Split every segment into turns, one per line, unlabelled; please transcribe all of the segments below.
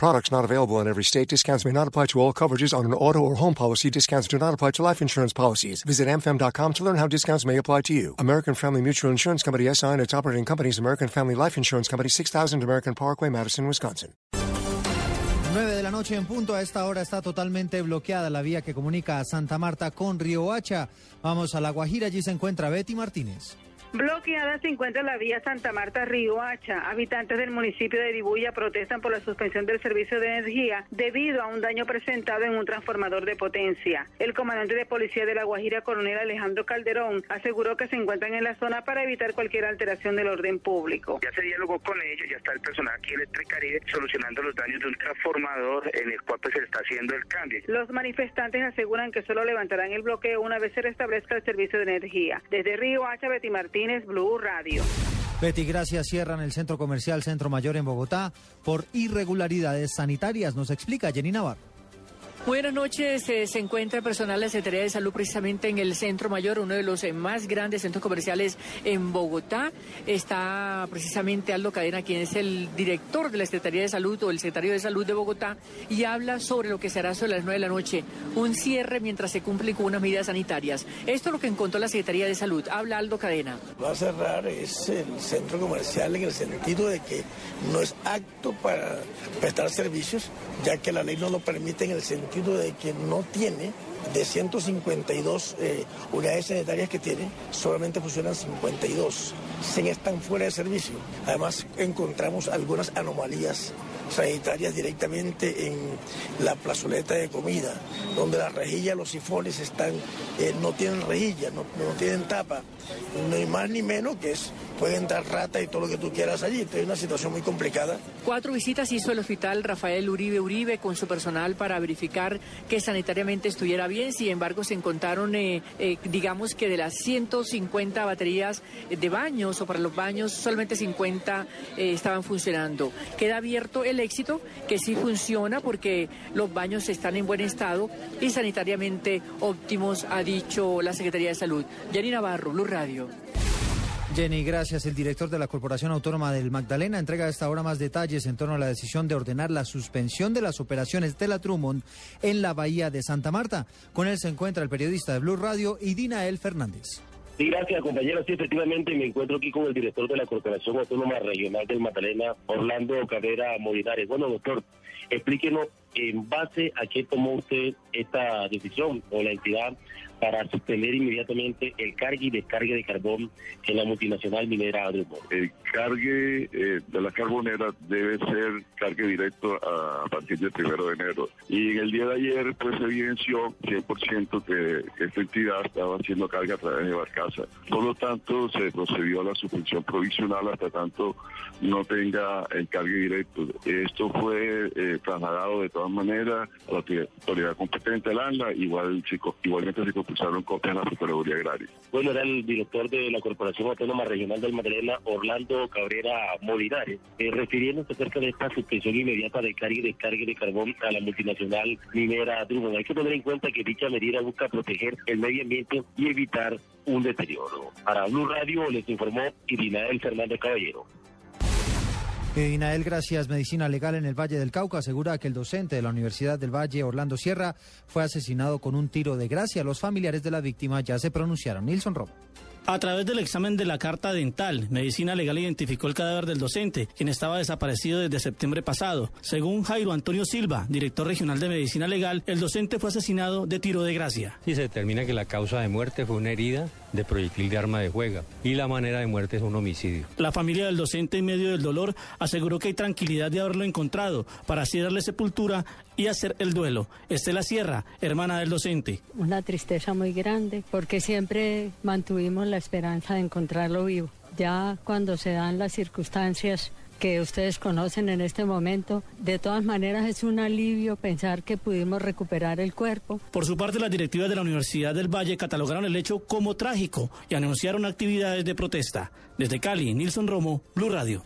Products not available in every state. Discounts may not apply to all coverages on an auto or home policy. Discounts do not apply to life insurance policies. Visit amfam.com to learn how discounts may apply to you. American Family Mutual Insurance Company SI and its operating companies American Family Life Insurance Company 6000 American Parkway, Madison, Wisconsin.
9 de la noche en punto. A esta hora está totalmente bloqueada la vía que comunica a Santa Marta con Río Hacha. Vamos a La Guajira. Allí se encuentra Betty Martínez.
Bloqueada se encuentra la vía Santa Marta Río Hacha. Habitantes del municipio de Dibuya protestan por la suspensión del servicio de energía debido a un daño presentado en un transformador de potencia. El comandante de policía de La Guajira, coronel Alejandro Calderón, aseguró que se encuentran en la zona para evitar cualquier alteración del orden público.
Ya se dialogó con ellos, ya está el personal aquí Electricaribe solucionando los daños de un transformador en el cual pues, se está haciendo el cambio.
Los manifestantes aseguran que solo levantarán el bloqueo una vez se restablezca el servicio de energía. Desde Río Hacha, Betty Martínez. Blue Radio.
Betty, gracias. Cierran el centro comercial Centro Mayor en Bogotá por irregularidades sanitarias. Nos explica Jenny Navarro.
Buenas noches. Eh, se encuentra personal de la Secretaría de Salud precisamente en el Centro Mayor, uno de los eh, más grandes centros comerciales en Bogotá. Está precisamente Aldo Cadena, quien es el director de la Secretaría de Salud o el secretario de Salud de Bogotá, y habla sobre lo que será sobre las 9 de la noche, un cierre mientras se cumplen con unas medidas sanitarias. Esto es lo que encontró la Secretaría de Salud. Habla Aldo Cadena.
Va a cerrar es el centro comercial en el sentido de que no es apto para prestar servicios, ya que la ley no lo permite en el sentido de que no tiene de 152 eh, unidades sanitarias que tiene, solamente funcionan 52. Se están fuera de servicio. Además, encontramos algunas anomalías sanitarias directamente en la plazoleta de comida, donde la rejilla, los sifones están, eh, no tienen rejilla, no, no tienen tapa, hay más ni menos que es puede entrar rata y todo lo que tú quieras allí. Entonces es una situación muy complicada.
Cuatro visitas hizo el hospital Rafael Uribe Uribe con su personal para verificar que sanitariamente estuviera bien. Sin embargo, se encontraron, eh, eh, digamos que de las 150 baterías de baños o para los baños, solamente 50 eh, estaban funcionando. Queda abierto el éxito, que sí funciona porque los baños están en buen estado y sanitariamente óptimos, ha dicho la Secretaría de Salud. Jenny Navarro, Blue Radio.
Jenny, gracias. El director de la Corporación Autónoma del Magdalena entrega a esta hora más detalles en torno a la decisión de ordenar la suspensión de las operaciones de la Trummond en la bahía de Santa Marta. Con él se encuentra el periodista de Blue Radio y Dinael Fernández.
Sí, gracias, compañero. Sí, efectivamente, me encuentro aquí con el director de la Corporación Autónoma Regional del Magdalena, Orlando Carrera Molinares. Bueno, doctor, explíquenos en base a qué tomó usted esta decisión o la entidad para suspender inmediatamente el cargue y descargue de carbón en la multinacional minera Adrumor.
El cargue eh, de la carbonera debe ser cargue directo a partir del primero de enero. Y en el día de ayer pues evidenció 100% que esta entidad estaba haciendo carga a través de Barcaza. Por lo tanto, se procedió a la suspensión provisional hasta tanto no tenga el cargue directo. Esto fue eh, trasladado de todas maneras a la autoridad competente, al ANLA, igual, igualmente se impulsaron la.
Bueno, era el director de la Corporación Autónoma Regional del Magdalena, Orlando Cabrera Molinares, eh, refiriéndose acerca de esta suspensión inmediata de carga y descarga de carbón a la multinacional minera Drummond. Hay que tener en cuenta que dicha medida busca proteger el medio ambiente y evitar un deterioro. Para Blue Radio les informó Irinael Fernández Caballero.
Eh, Inael, gracias. Medicina Legal en el Valle del Cauca asegura que el docente de la Universidad del Valle, Orlando Sierra, fue asesinado con un tiro de gracia. Los familiares de la víctima ya se pronunciaron. Nilson Romo.
A través del examen de la carta dental, Medicina Legal identificó el cadáver del docente, quien estaba desaparecido desde septiembre pasado. Según Jairo Antonio Silva, director regional de Medicina Legal, el docente fue asesinado de tiro de gracia.
Y se determina que la causa de muerte fue una herida de proyectil de arma de juega y la manera de muerte es un homicidio.
La familia del docente, en medio del dolor, aseguró que hay tranquilidad de haberlo encontrado para así darle sepultura y hacer el duelo. Estela Sierra, hermana del docente.
Una tristeza muy grande porque siempre mantuvimos la esperanza de encontrarlo vivo. Ya cuando se dan las circunstancias que ustedes conocen en este momento. De todas maneras es un alivio pensar que pudimos recuperar el cuerpo.
Por su parte, las directivas de la Universidad del Valle catalogaron el hecho como trágico y anunciaron actividades de protesta. Desde Cali, Nilson Romo, Blue Radio.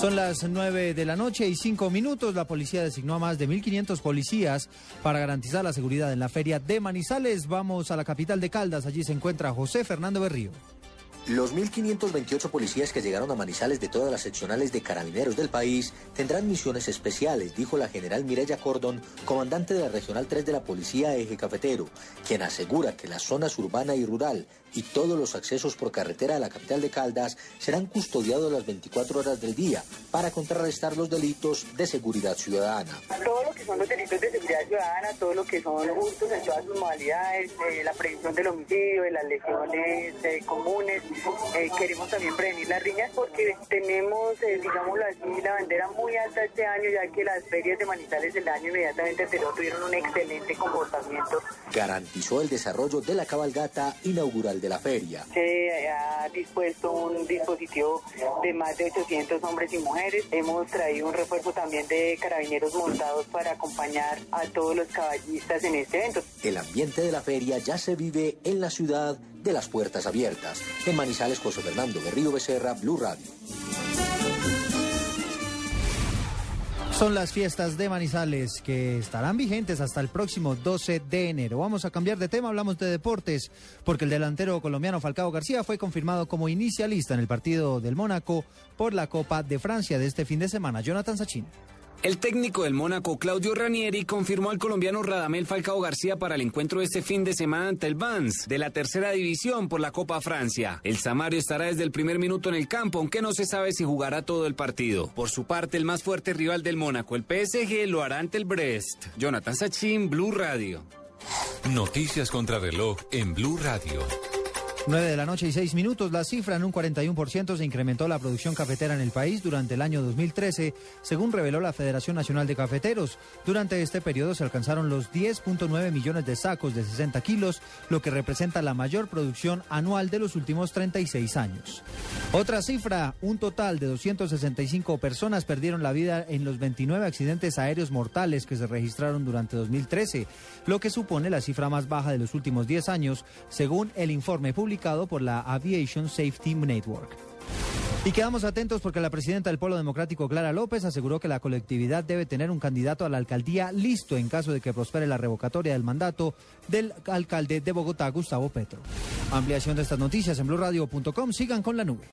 Son las 9 de la noche y 5 minutos. La policía designó a más de 1.500 policías para garantizar la seguridad en la feria de Manizales. Vamos a la capital de Caldas. Allí se encuentra José Fernando Berrío.
Los 1.528 policías que llegaron a Manizales de todas las seccionales de carabineros del país tendrán misiones especiales, dijo la general Mireya Cordon, comandante de la Regional 3 de la Policía Eje Cafetero, quien asegura que las zonas urbana y rural y todos los accesos por carretera a la capital de Caldas serán custodiados las 24 horas del día para contrarrestar los delitos de seguridad ciudadana.
Todo lo que son los delitos de seguridad ciudadana, todo lo que son hurtos en todas sus modalidades, eh, la prevención del homicidio, de las lesiones eh, comunes, eh, queremos también prevenir las riñas porque tenemos, eh, digámoslo así, la bandera muy alta este año, ya que las ferias de Manizales del año inmediatamente anterior tuvieron un excelente comportamiento.
Garantizó el desarrollo de la cabalgata inaugural de la feria.
Se ha dispuesto un dispositivo de más de 800 hombres y mujeres. Hemos traído un refuerzo también de carabineros montados para acompañar a todos los caballistas en este evento.
El ambiente de la feria ya se vive en la ciudad de las puertas abiertas. En Manizales, José Fernando Berrío Becerra, Blue Radio.
Son las fiestas de Manizales que estarán vigentes hasta el próximo 12 de enero. Vamos a cambiar de tema, hablamos de deportes, porque el delantero colombiano Falcao García fue confirmado como inicialista en el partido del Mónaco por la Copa de Francia de este fin de semana. Jonathan Sachin.
El técnico del Mónaco, Claudio Ranieri, confirmó al colombiano Radamel Falcao García para el encuentro este fin de semana ante el Vans de la tercera división por la Copa Francia. El Samario estará desde el primer minuto en el campo, aunque no se sabe si jugará todo el partido. Por su parte, el más fuerte rival del Mónaco, el PSG, lo hará ante el Brest. Jonathan Sachin, Blue Radio.
Noticias contra reloj en Blue Radio.
9 de la noche y 6 minutos. La cifra en un 41% se incrementó la producción cafetera en el país durante el año 2013, según reveló la Federación Nacional de Cafeteros. Durante este periodo se alcanzaron los 10.9 millones de sacos de 60 kilos, lo que representa la mayor producción anual de los últimos 36 años. Otra cifra, un total de 265 personas perdieron la vida en los 29 accidentes aéreos mortales que se registraron durante 2013, lo que supone la cifra más baja de los últimos 10 años, según el informe público por la Aviation Safety Network. Y quedamos atentos porque la presidenta del Polo Democrático, Clara López, aseguró que la colectividad debe tener un candidato a la alcaldía listo en caso de que prospere la revocatoria del mandato del alcalde de Bogotá, Gustavo Petro. Ampliación de estas noticias en blurradio.com. Sigan con la nube.